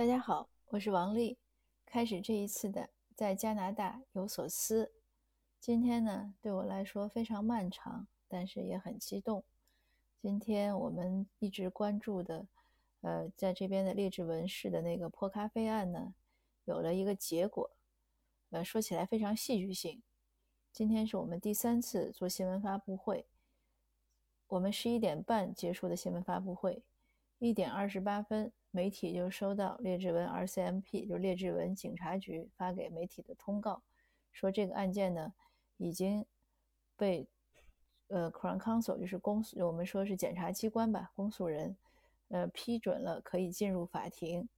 大家好，我是王丽。开始这一次的在加拿大有所思。今天呢，对我来说非常漫长，但是也很激动。今天我们一直关注的，呃，在这边的列治文市的那个泼咖啡案呢，有了一个结果。呃，说起来非常戏剧性。今天是我们第三次做新闻发布会，我们十一点半结束的新闻发布会，一点二十八分。媒体就收到列治文 RCMP，就是列治文警察局发给媒体的通告，说这个案件呢已经被呃 Crown Counsel，就是公诉，我们说是检察机关吧，公诉人呃批准了，可以进入法庭，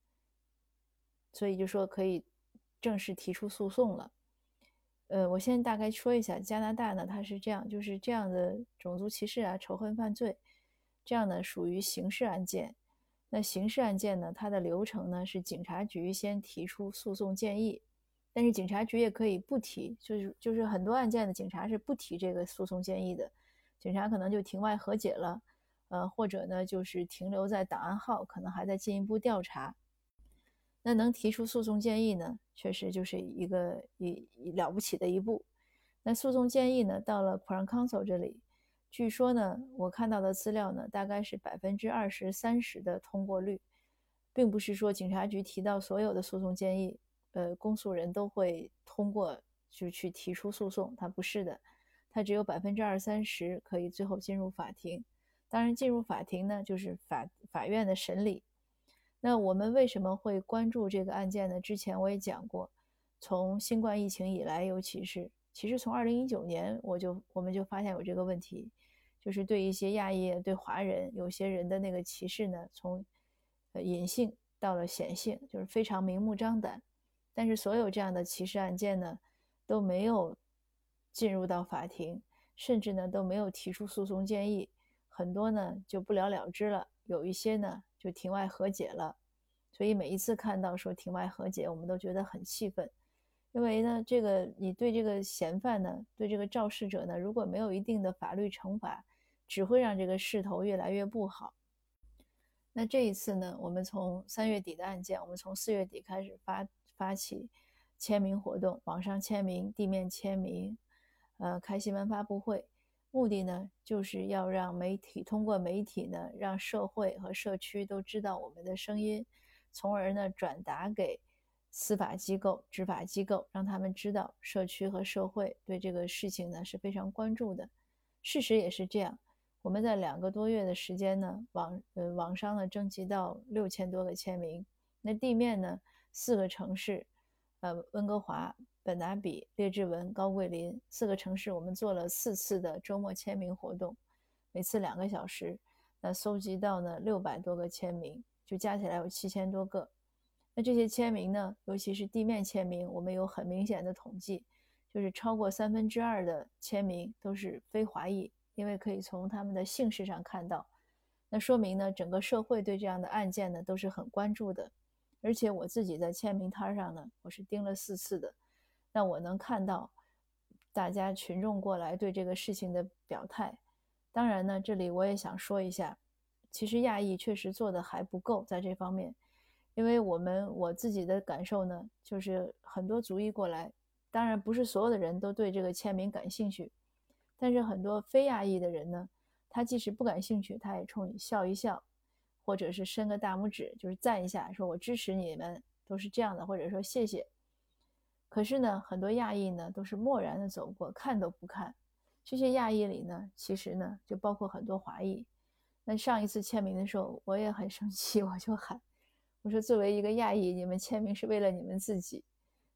所以就说可以正式提出诉讼了。呃，我先大概说一下加拿大呢，它是这样，就是这样的种族歧视啊、仇恨犯罪，这样呢属于刑事案件。那刑事案件呢？它的流程呢是警察局先提出诉讼建议，但是警察局也可以不提，就是就是很多案件的警察是不提这个诉讼建议的，警察可能就庭外和解了，呃，或者呢就是停留在档案号，可能还在进一步调查。那能提出诉讼建议呢，确实就是一个一了不起的一步。那诉讼建议呢，到了 Crown Counsel 这里。据说呢，我看到的资料呢，大概是百分之二十三十的通过率，并不是说警察局提到所有的诉讼建议，呃，公诉人都会通过就去提出诉讼，它不是的，它只有百分之二三十可以最后进入法庭。当然，进入法庭呢，就是法法院的审理。那我们为什么会关注这个案件呢？之前我也讲过，从新冠疫情以来，尤其是其实从二零一九年，我就我们就发现有这个问题。就是对一些亚裔、对华人有些人的那个歧视呢，从呃隐性到了显性，就是非常明目张胆。但是所有这样的歧视案件呢，都没有进入到法庭，甚至呢都没有提出诉讼建议，很多呢就不了了之了，有一些呢就庭外和解了。所以每一次看到说庭外和解，我们都觉得很气愤。因为呢，这个你对这个嫌犯呢，对这个肇事者呢，如果没有一定的法律惩罚，只会让这个势头越来越不好。那这一次呢，我们从三月底的案件，我们从四月底开始发发起签名活动，网上签名、地面签名，呃，开新闻发布会，目的呢，就是要让媒体通过媒体呢，让社会和社区都知道我们的声音，从而呢，转达给。司法机构、执法机构，让他们知道社区和社会对这个事情呢是非常关注的。事实也是这样。我们在两个多月的时间呢，网呃网上呢征集到六千多个签名。那地面呢，四个城市，呃，温哥华、本拿比、列治文、高桂林四个城市，我们做了四次的周末签名活动，每次两个小时。那搜集到呢六百多个签名，就加起来有七千多个。那这些签名呢，尤其是地面签名，我们有很明显的统计，就是超过三分之二的签名都是非华裔，因为可以从他们的姓氏上看到。那说明呢，整个社会对这样的案件呢都是很关注的。而且我自己在签名摊上呢，我是盯了四次的，那我能看到大家群众过来对这个事情的表态。当然呢，这里我也想说一下，其实亚裔确实做的还不够在这方面。因为我们我自己的感受呢，就是很多族裔过来，当然不是所有的人都对这个签名感兴趣，但是很多非亚裔的人呢，他即使不感兴趣，他也冲你笑一笑，或者是伸个大拇指，就是赞一下，说我支持你们，都是这样的，或者说谢谢。可是呢，很多亚裔呢都是漠然的走过，看都不看。这些亚裔里呢，其实呢就包括很多华裔。那上一次签名的时候，我也很生气，我就喊。我说，作为一个亚裔，你们签名是为了你们自己。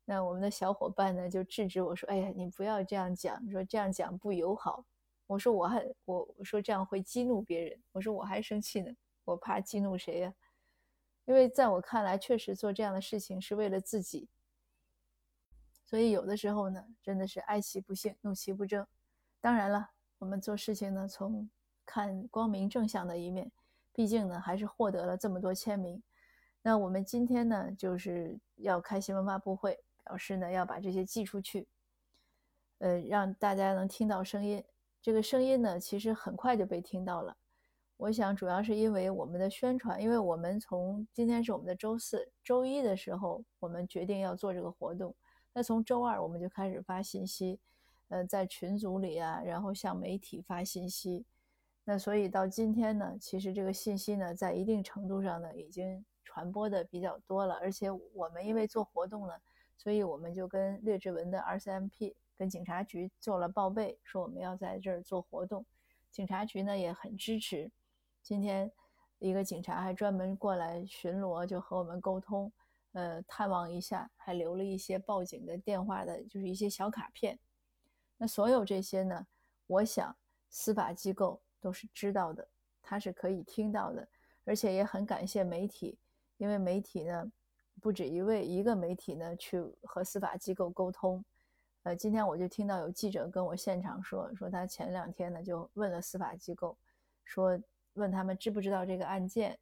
那我们的小伙伴呢，就制止我说：“哎呀，你不要这样讲，说这样讲不友好。”我说：“我还我我说这样会激怒别人。”我说：“我还生气呢，我怕激怒谁呀？”因为在我看来，确实做这样的事情是为了自己。所以有的时候呢，真的是哀其不幸，怒其不争。当然了，我们做事情呢，从看光明正向的一面，毕竟呢，还是获得了这么多签名。那我们今天呢，就是要开新闻发布会，表示呢要把这些寄出去，呃，让大家能听到声音。这个声音呢，其实很快就被听到了。我想主要是因为我们的宣传，因为我们从今天是我们的周四，周一的时候我们决定要做这个活动，那从周二我们就开始发信息，呃，在群组里啊，然后向媒体发信息，那所以到今天呢，其实这个信息呢，在一定程度上呢，已经传播的比较多了，而且我们因为做活动呢，所以我们就跟劣质文的 RCMP 跟警察局做了报备，说我们要在这儿做活动，警察局呢也很支持。今天，一个警察还专门过来巡逻，就和我们沟通，呃，探望一下，还留了一些报警的电话的，就是一些小卡片。那所有这些呢，我想司法机构都是知道的，他是可以听到的，而且也很感谢媒体，因为媒体呢，不止一位，一个媒体呢去和司法机构沟通。呃，今天我就听到有记者跟我现场说，说他前两天呢就问了司法机构，说。问他们知不知道这个案件，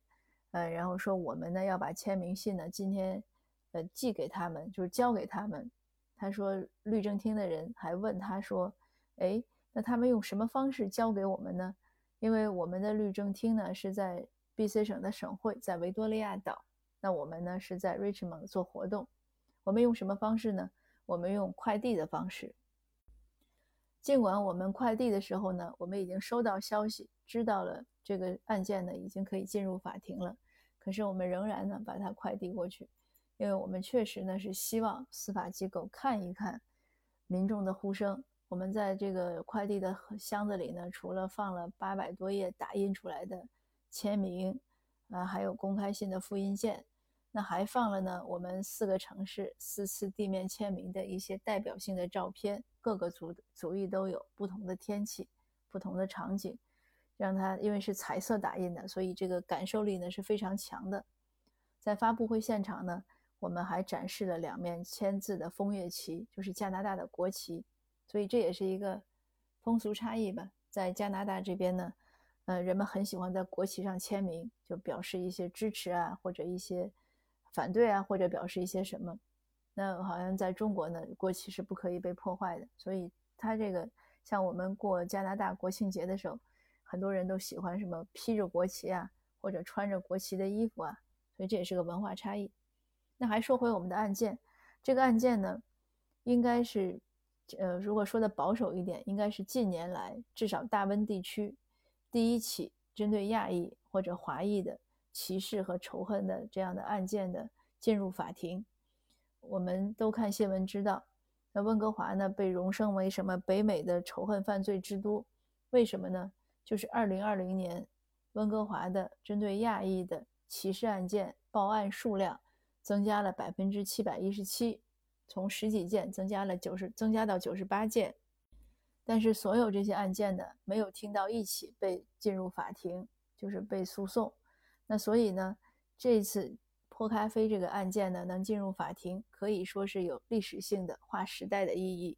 呃，然后说我们呢要把签名信呢今天，呃，寄给他们，就是交给他们。他说律政厅的人还问他说，哎，那他们用什么方式交给我们呢？因为我们的律政厅呢是在 B.C 省的省会，在维多利亚岛，那我们呢是在 Richmond 做活动，我们用什么方式呢？我们用快递的方式。尽管我们快递的时候呢，我们已经收到消息，知道了。这个案件呢，已经可以进入法庭了，可是我们仍然呢把它快递过去，因为我们确实呢是希望司法机构看一看民众的呼声。我们在这个快递的箱子里呢，除了放了八百多页打印出来的签名，啊，还有公开信的复印件，那还放了呢我们四个城市四次地面签名的一些代表性的照片，各个族族裔都有不同的天气、不同的场景。让它因为是彩色打印的，所以这个感受力呢是非常强的。在发布会现场呢，我们还展示了两面签字的枫叶旗，就是加拿大的国旗。所以这也是一个风俗差异吧。在加拿大这边呢，呃，人们很喜欢在国旗上签名，就表示一些支持啊，或者一些反对啊，或者表示一些什么。那好像在中国呢，国旗是不可以被破坏的。所以它这个像我们过加拿大国庆节的时候。很多人都喜欢什么披着国旗啊，或者穿着国旗的衣服啊，所以这也是个文化差异。那还说回我们的案件，这个案件呢，应该是，呃，如果说的保守一点，应该是近年来至少大温地区第一起针对亚裔或者华裔的歧视和仇恨的这样的案件的进入法庭。我们都看新闻知道，那温哥华呢被荣升为什么北美的仇恨犯罪之都？为什么呢？就是二零二零年，温哥华的针对亚裔的歧视案件报案数量增加了百分之七百一十七，从十几件增加了九十，增加到九十八件。但是所有这些案件呢，没有听到一起被进入法庭，就是被诉讼。那所以呢，这次泼咖啡这个案件呢，能进入法庭，可以说是有历史性的划时代的意义。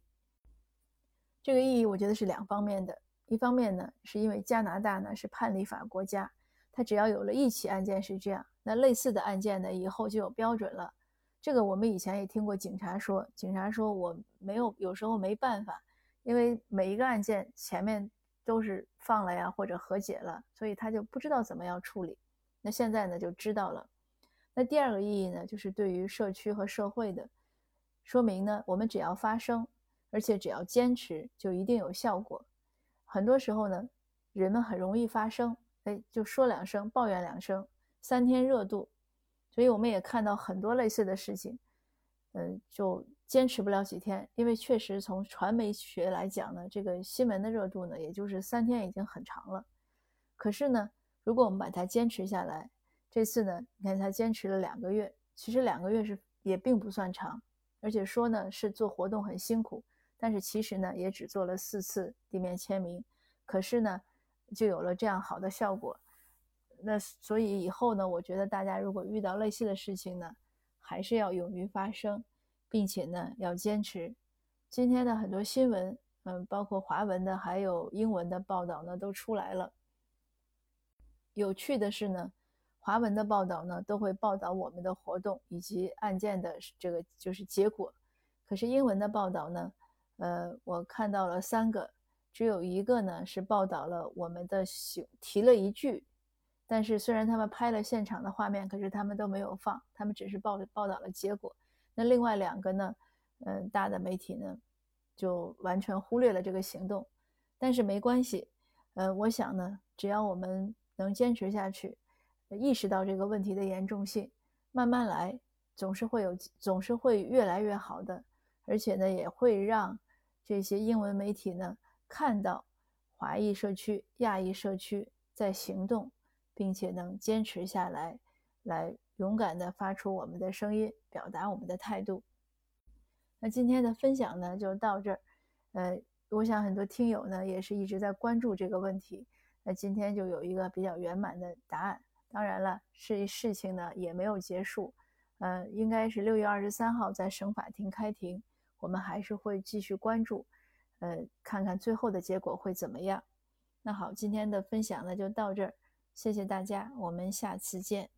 这个意义，我觉得是两方面的。一方面呢，是因为加拿大呢是判例法国家，它只要有了一起案件是这样，那类似的案件呢以后就有标准了。这个我们以前也听过警察说，警察说我没有，有时候没办法，因为每一个案件前面都是放了呀或者和解了，所以他就不知道怎么样处理。那现在呢就知道了。那第二个意义呢，就是对于社区和社会的说明呢，我们只要发声，而且只要坚持，就一定有效果。很多时候呢，人们很容易发声，哎，就说两声，抱怨两声，三天热度。所以我们也看到很多类似的事情，嗯，就坚持不了几天。因为确实从传媒学来讲呢，这个新闻的热度呢，也就是三天已经很长了。可是呢，如果我们把它坚持下来，这次呢，你看他坚持了两个月，其实两个月是也并不算长，而且说呢是做活动很辛苦。但是其实呢，也只做了四次地面签名，可是呢，就有了这样好的效果。那所以以后呢，我觉得大家如果遇到类似的事情呢，还是要勇于发声，并且呢要坚持。今天的很多新闻，嗯，包括华文的还有英文的报道呢，都出来了。有趣的是呢，华文的报道呢都会报道我们的活动以及案件的这个就是结果，可是英文的报道呢？呃，我看到了三个，只有一个呢是报道了我们的行提了一句，但是虽然他们拍了现场的画面，可是他们都没有放，他们只是报报道了结果。那另外两个呢，嗯，大的媒体呢，就完全忽略了这个行动。但是没关系，呃，我想呢，只要我们能坚持下去，意识到这个问题的严重性，慢慢来，总是会有，总是会越来越好的。而且呢，也会让这些英文媒体呢看到华裔社区、亚裔社区在行动。并且能坚持下来，来勇敢地发出我们的声音，表达我们的态度。那今天的分享呢，就到这儿。呃，我想很多听友呢，也是一直在关注这个问题。那今天就有一个比较圆满的答案。当然了，事事情呢也没有结束。呃，应该是六月二十三号在省法庭开庭，我们还是会继续关注，呃，看看最后的结果会怎么样。那好，今天的分享呢就到这儿。谢谢大家，我们下次见。